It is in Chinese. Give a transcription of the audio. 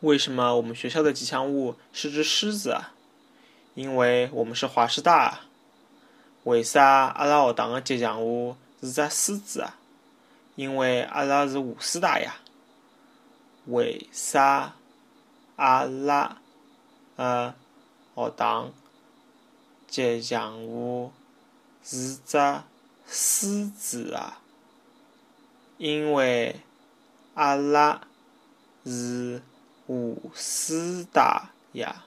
为什么我们学校的吉祥物是只狮子啊？因为我们是华师大啊。为啥阿拉学堂的吉祥物是只狮子啊？因为阿拉是华师大呀。为啥阿拉的学堂吉祥物是只狮子啊？因为阿拉是。华师大呀。